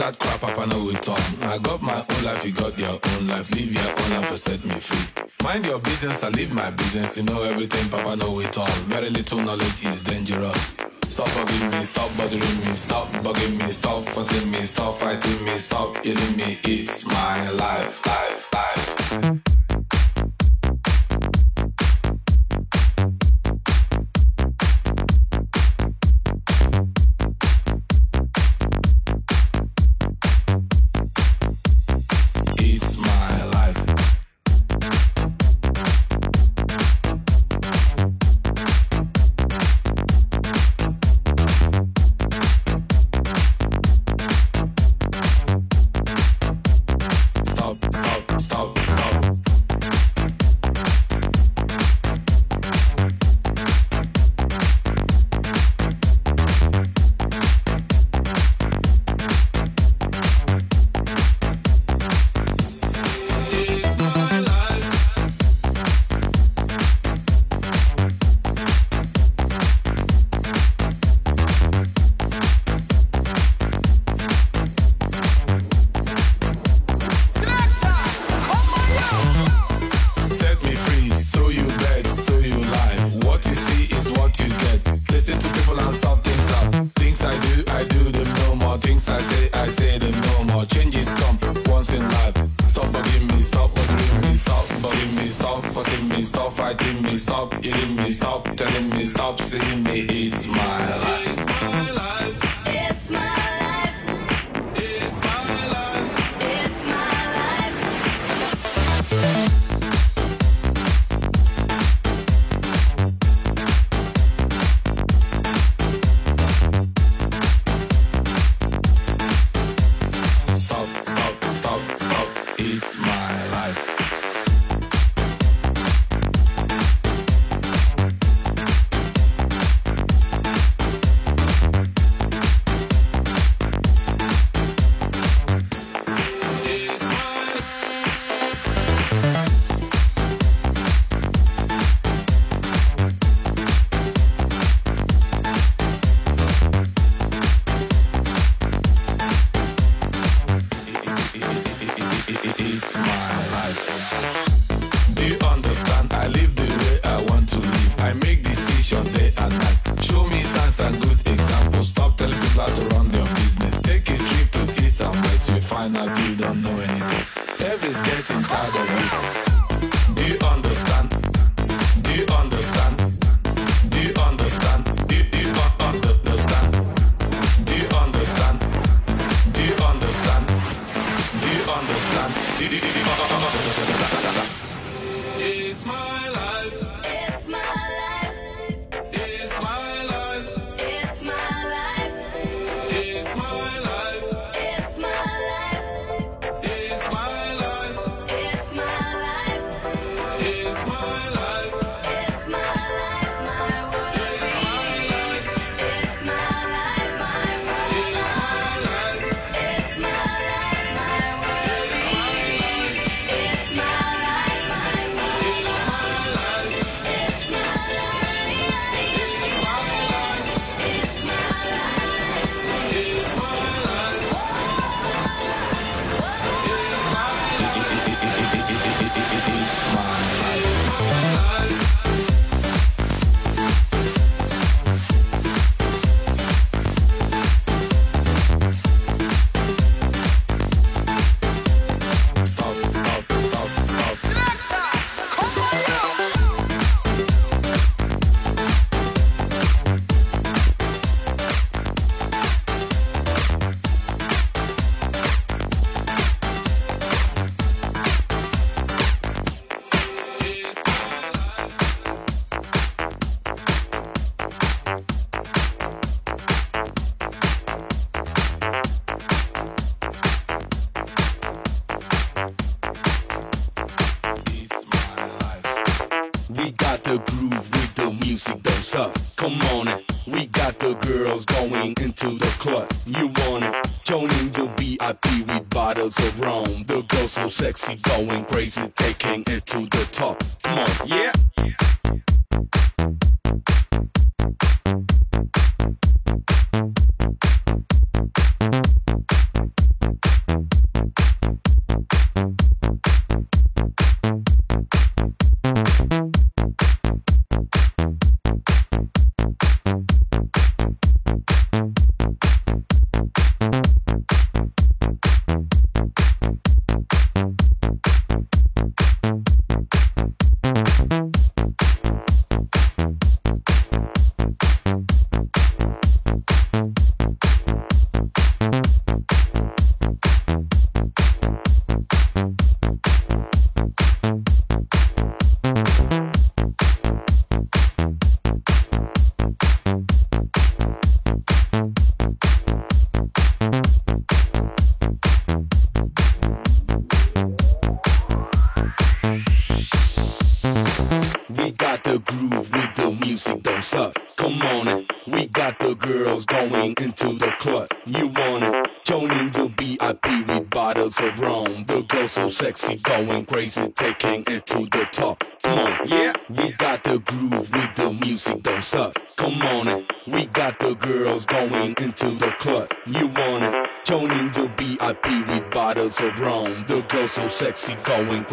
that crap up and no return. I got my own life, you got your own life. Live your own life and set me free. Mind your business, I live my business. You know everything, Papa know it all. Very little knowledge is dangerous. Stop bugging me, stop bothering me, stop bugging me, stop fussing me, stop fighting me, stop killing me. It's my life, life, life.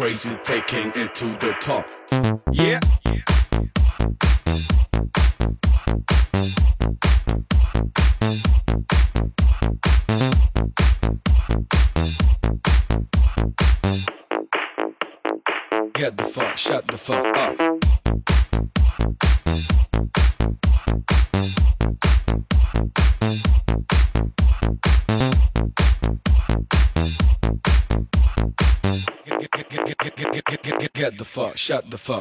crazy, taking it to the top. shut the fuck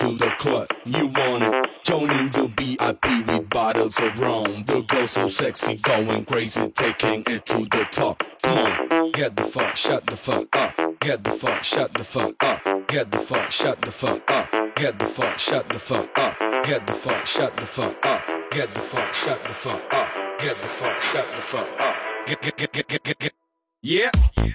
to the club, you want it. Joining the VIP with bottles of rum. The girl so sexy, going crazy, taking it to the top. Come on, get the fuck, shut the fuck up. Get the fuck, shut the fuck up. Get the fuck, shut the fuck up. Get the fuck, shut the fuck up. Get the fuck, shut the fuck up. Get the fuck, shut the fuck up. Get the fuck, shut the fuck up. Get, get, get, get, get, get, get. Yeah. yeah.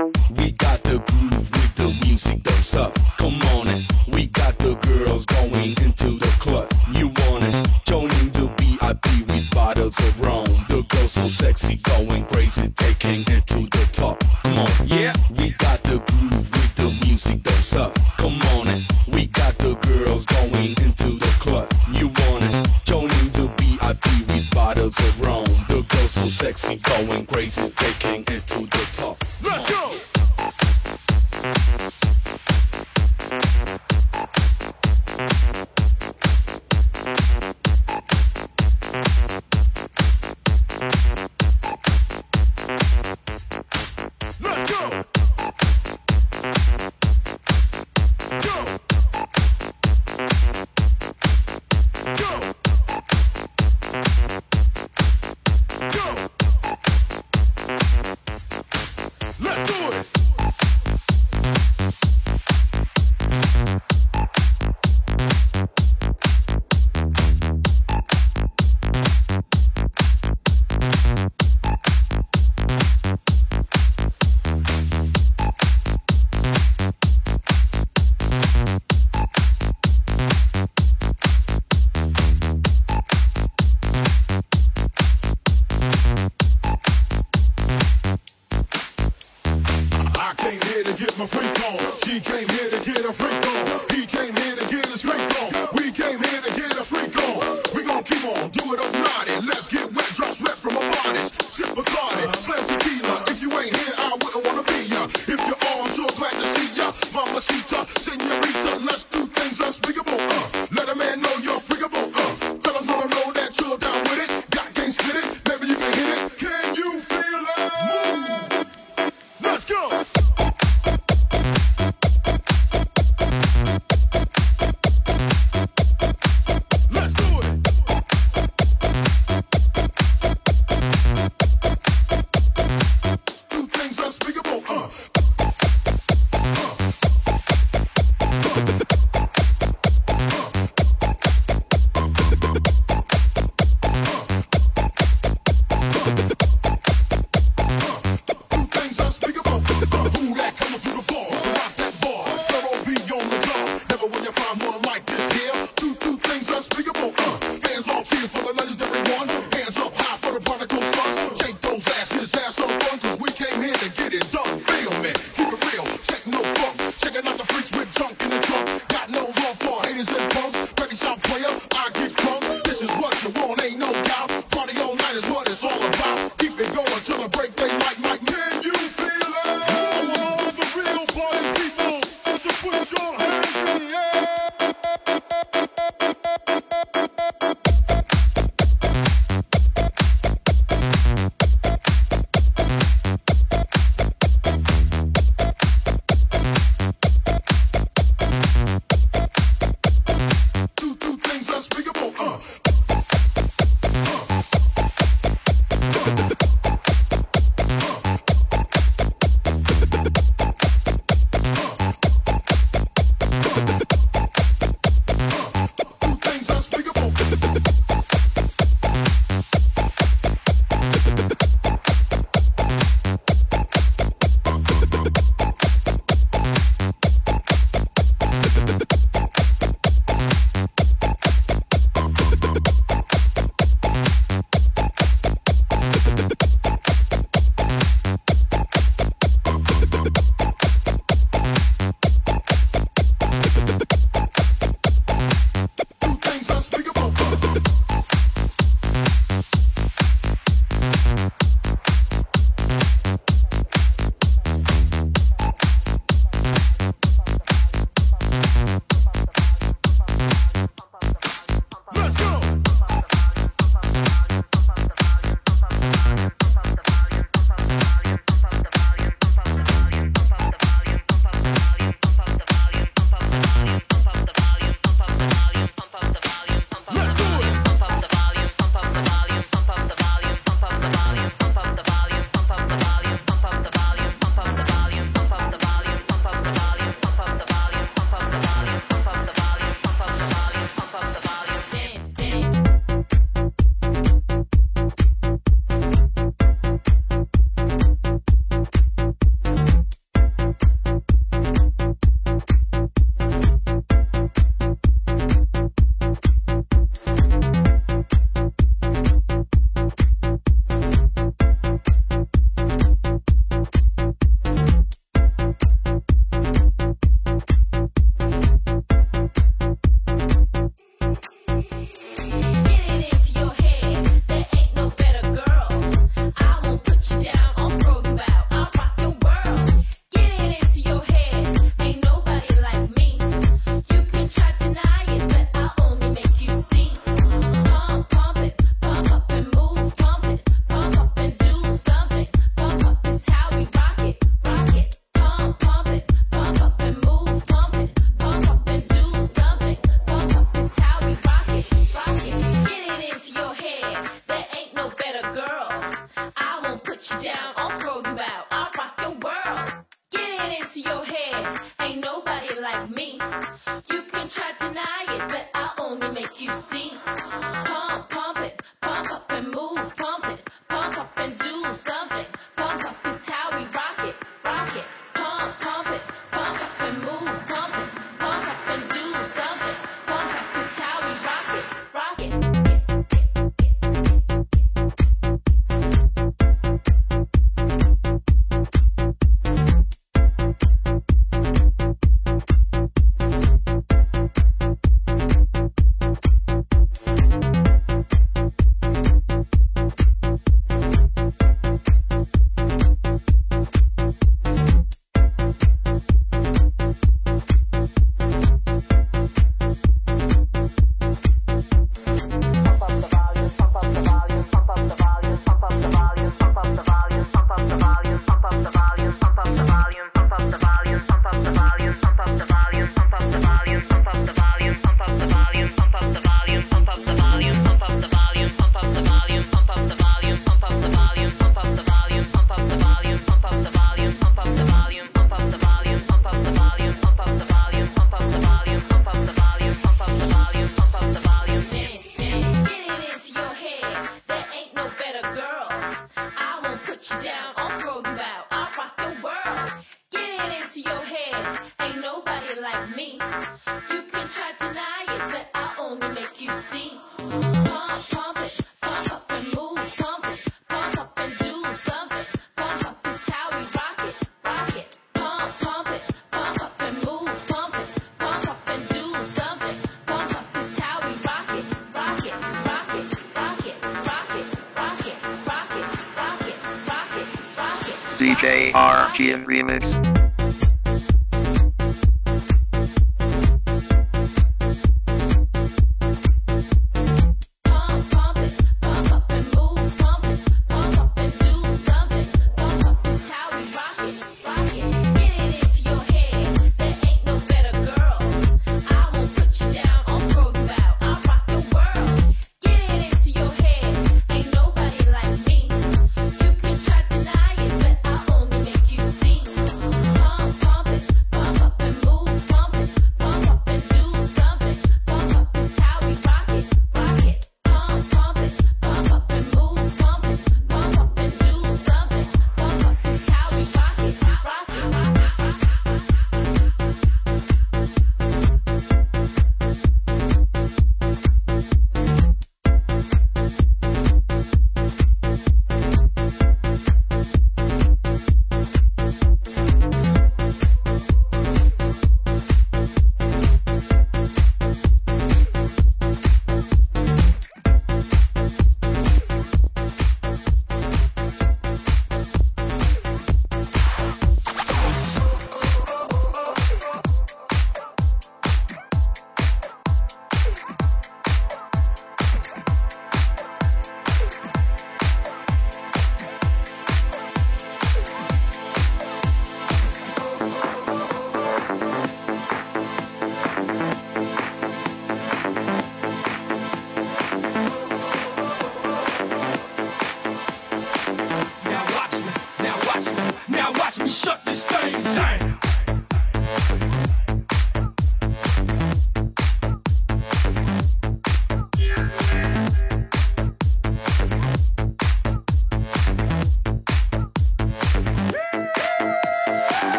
RGM Remix.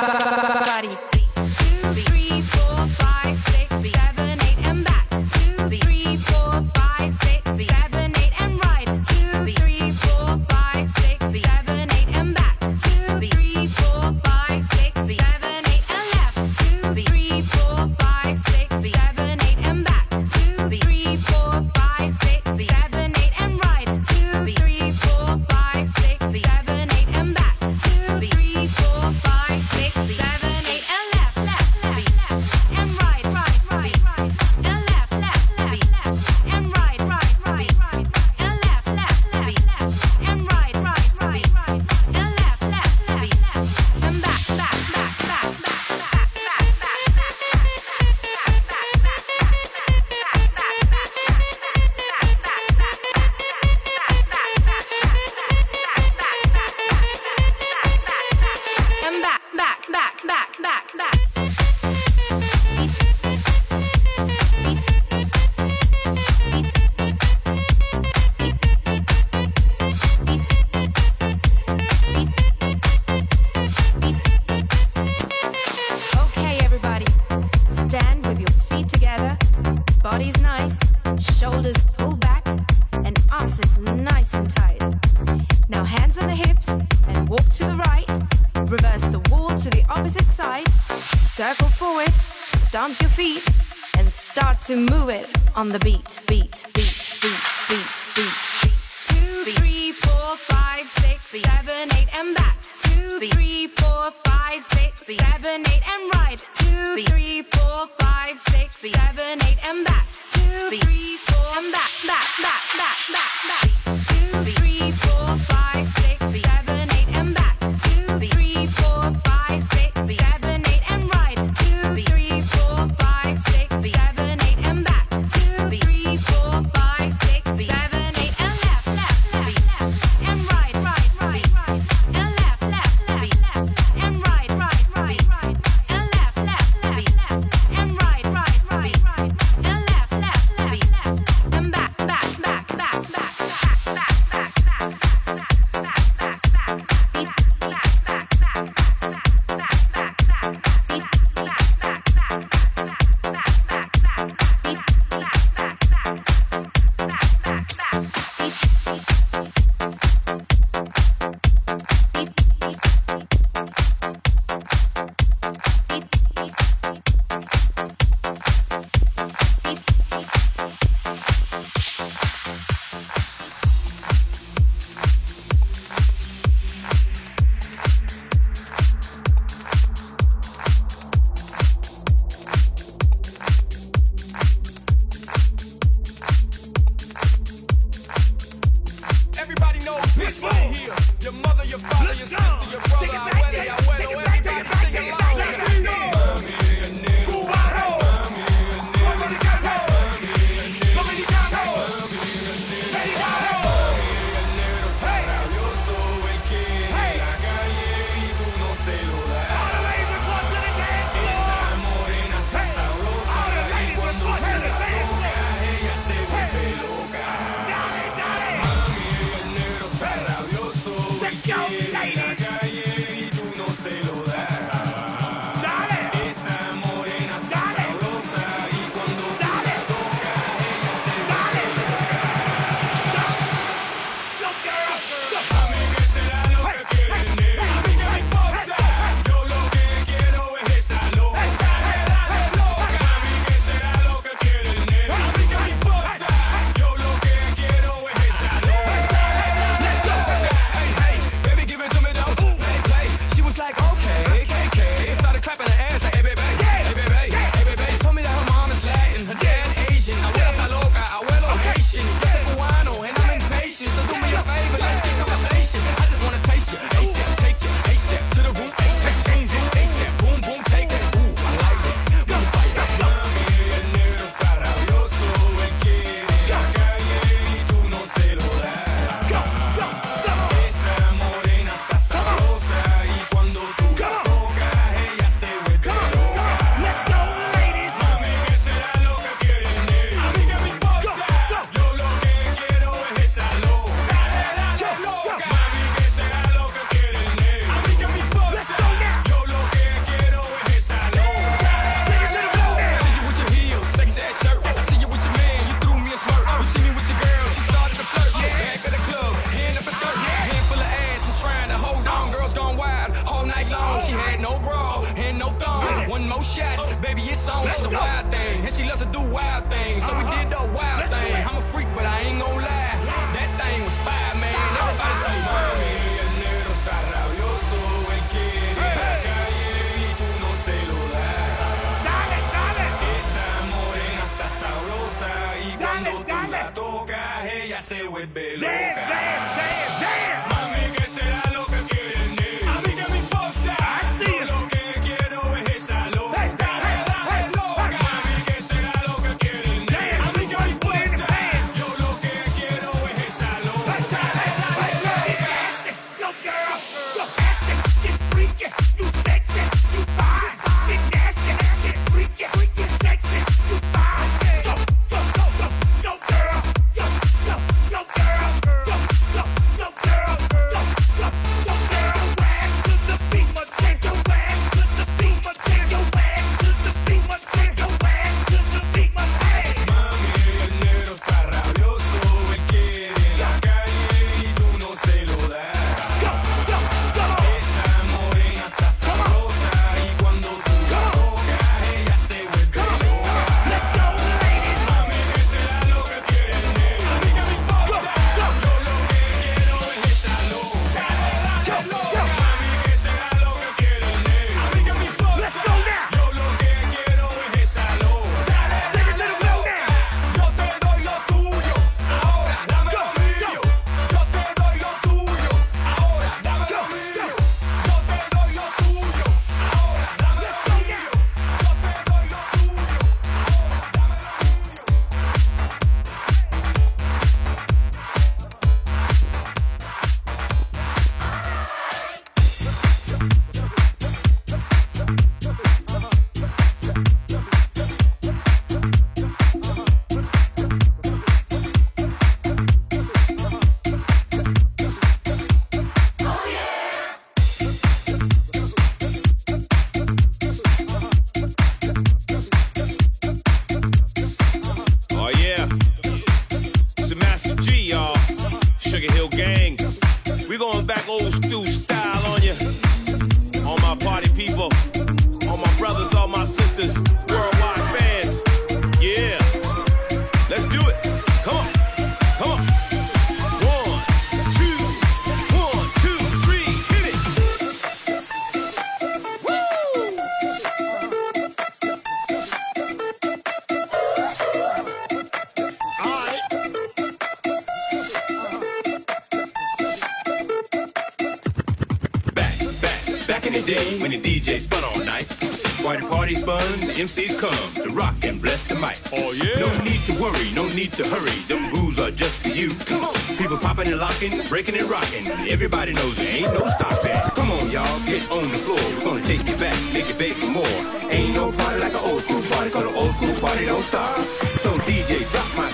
Bye.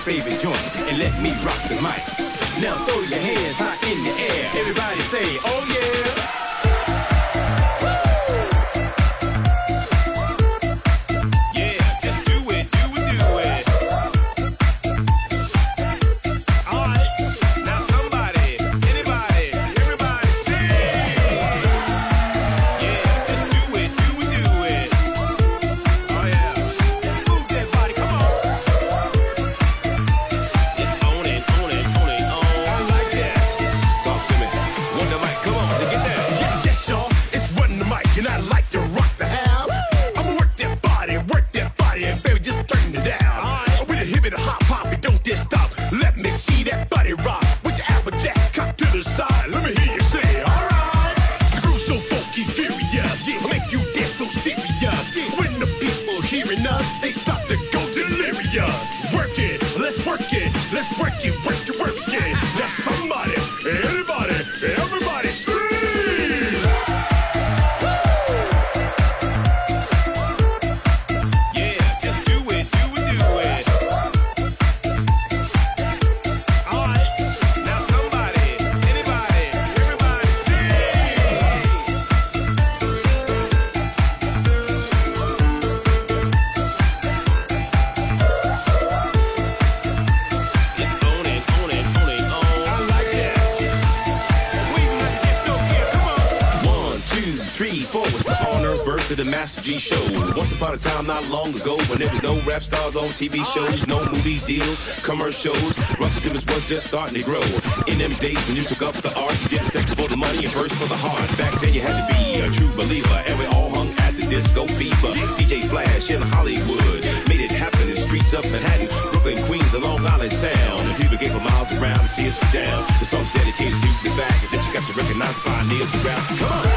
Favorite joint time not long ago when there was no rap stars on TV shows, no movie deals, commercials. Russell Simmons was just starting to grow. In them days when you took up the art, you did second for the money and first for the heart. Back then you had to be a true believer, and we all hung at the disco fever. DJ Flash in Hollywood made it happen in streets of Manhattan, Brooklyn, Queens, and Long Island Sound. And people gave for miles around to see us down. The song's dedicated to the fact that you got to recognize pioneers around. So come on.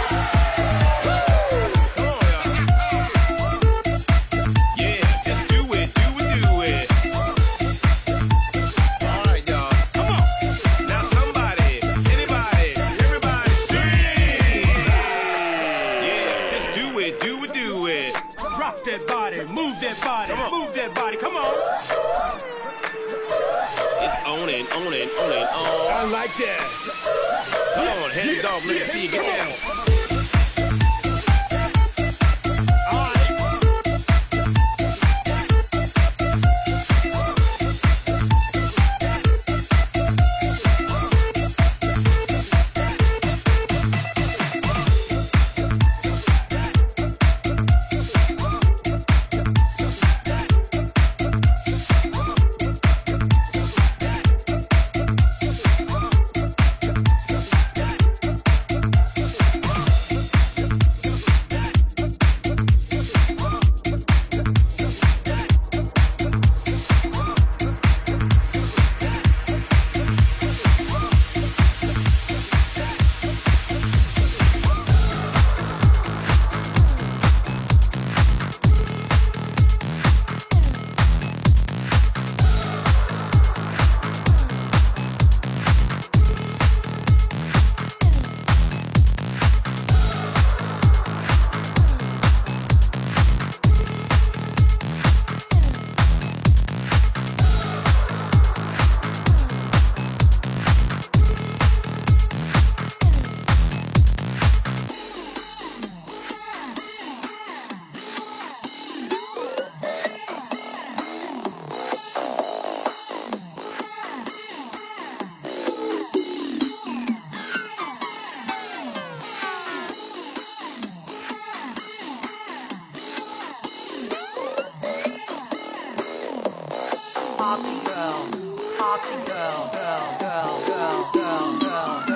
girl, party girl, girl, girl, girl, girl, girl.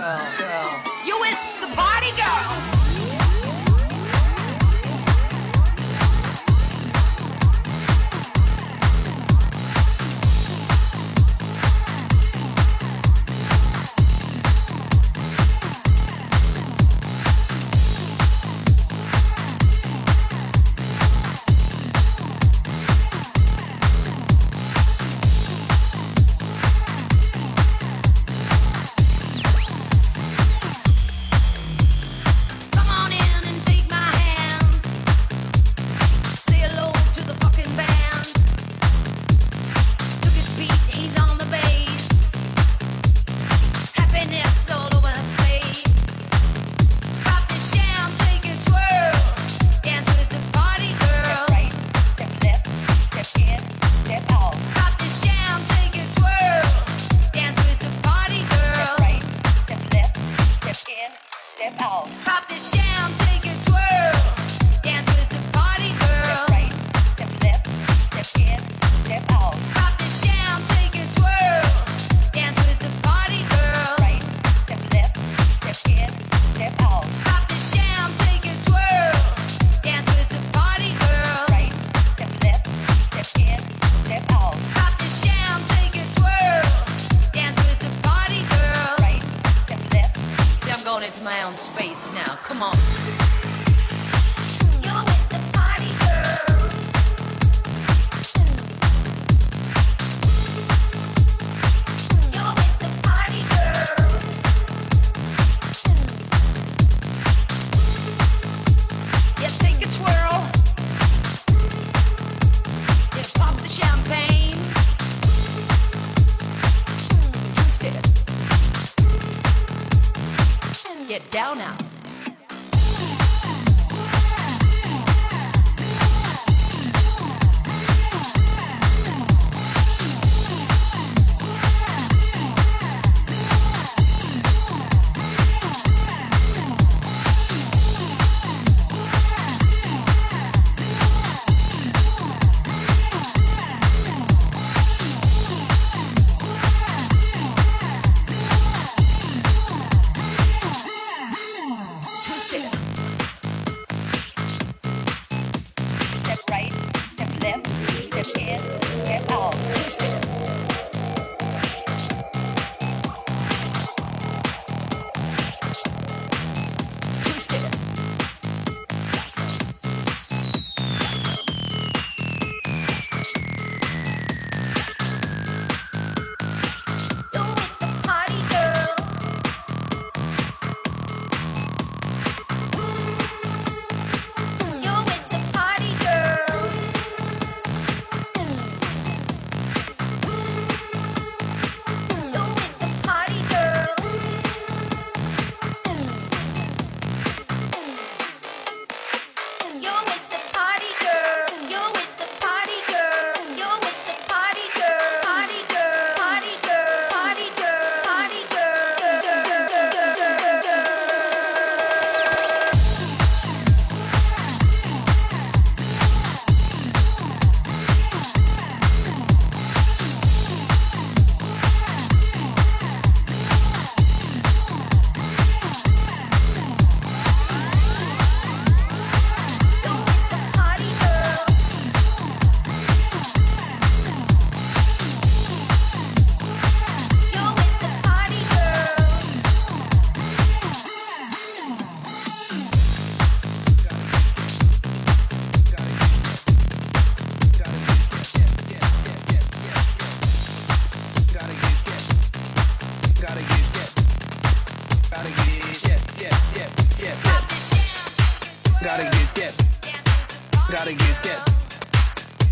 Gotta get that.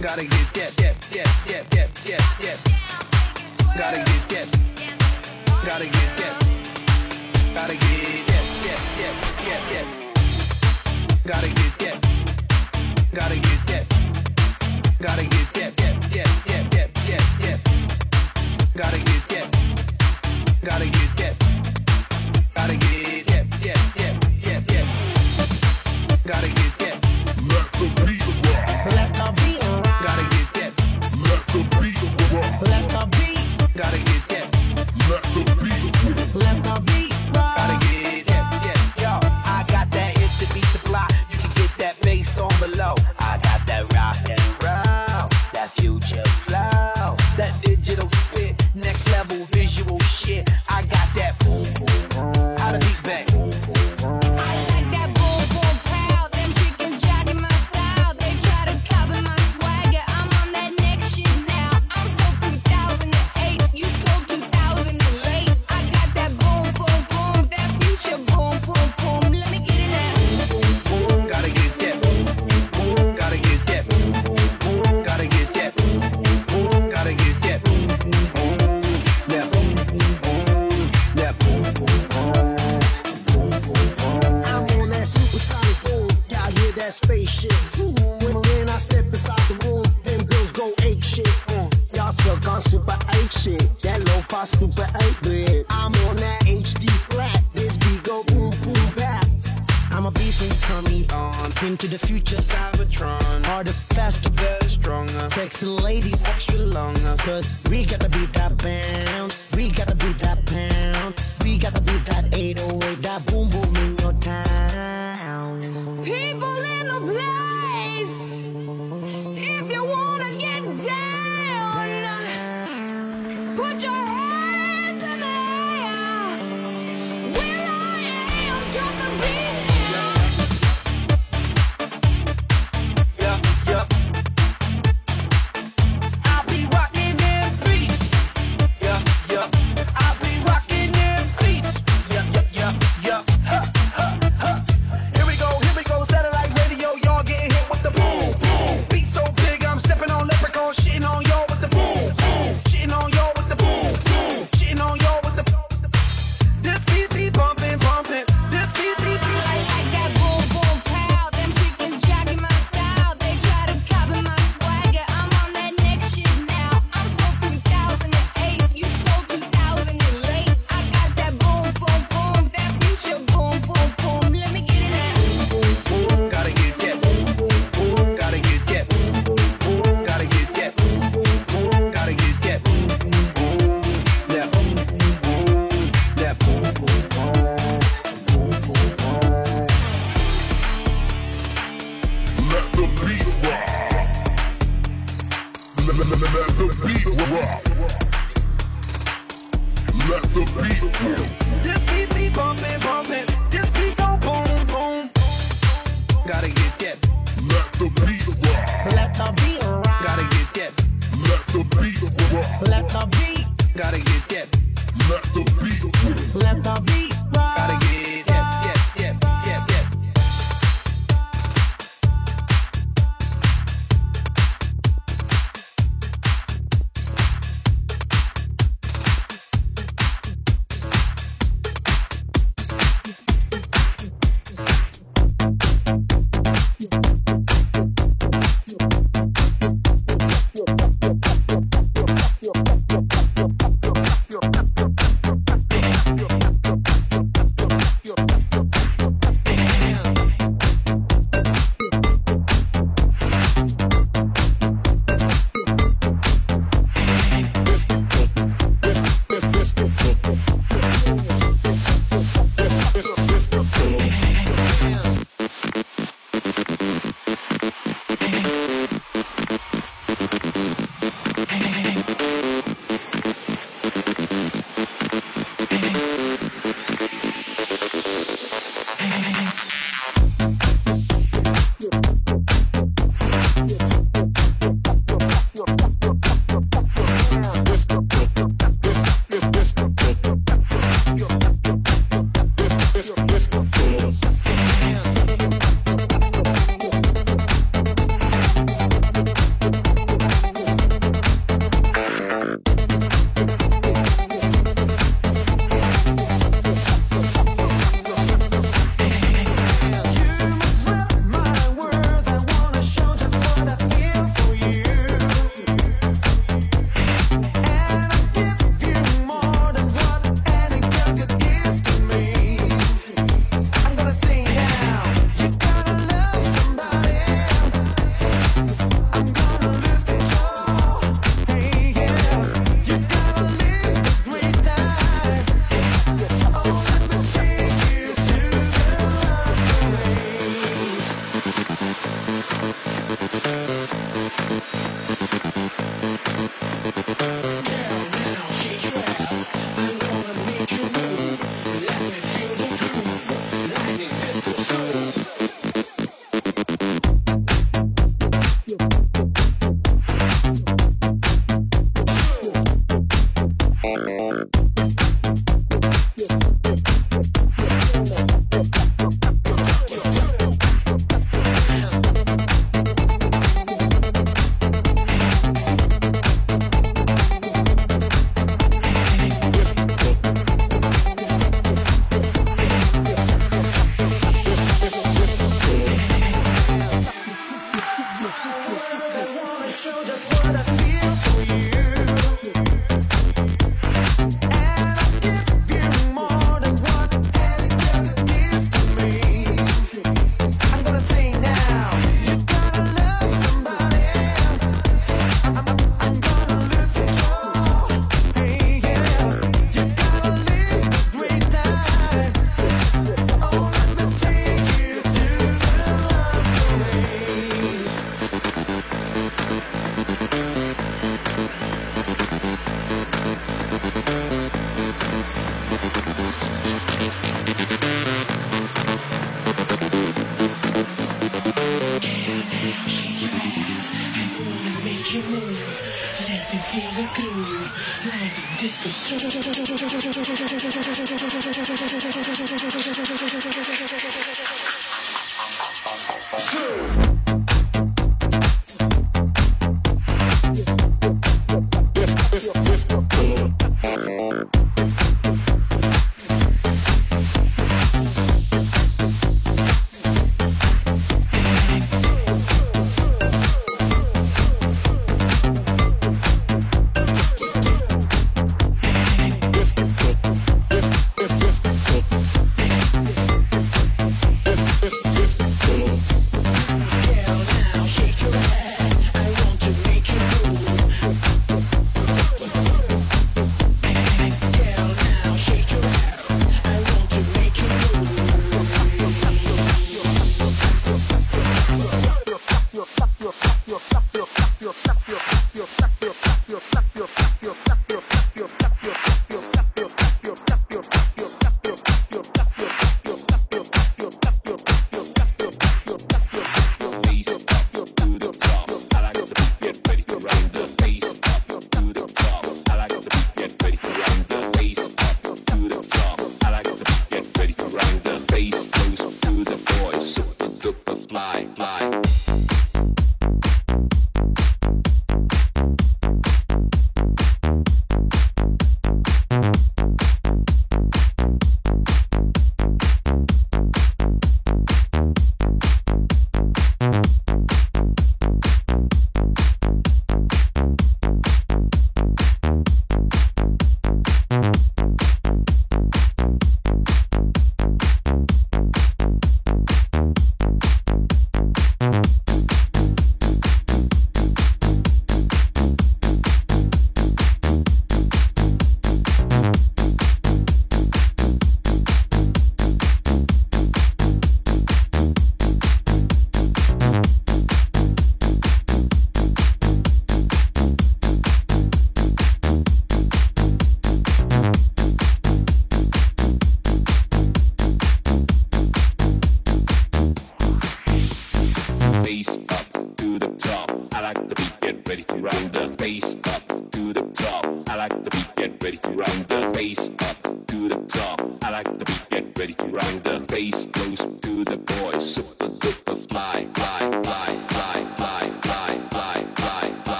Gotta get that, that, that, that, that, that, that. Gotta get that. Gotta get that. Gotta get that, that, that, that, that. Gotta get that. Gotta get that. Gotta get that, that, that, that, that, that. Gotta get that. Gotta get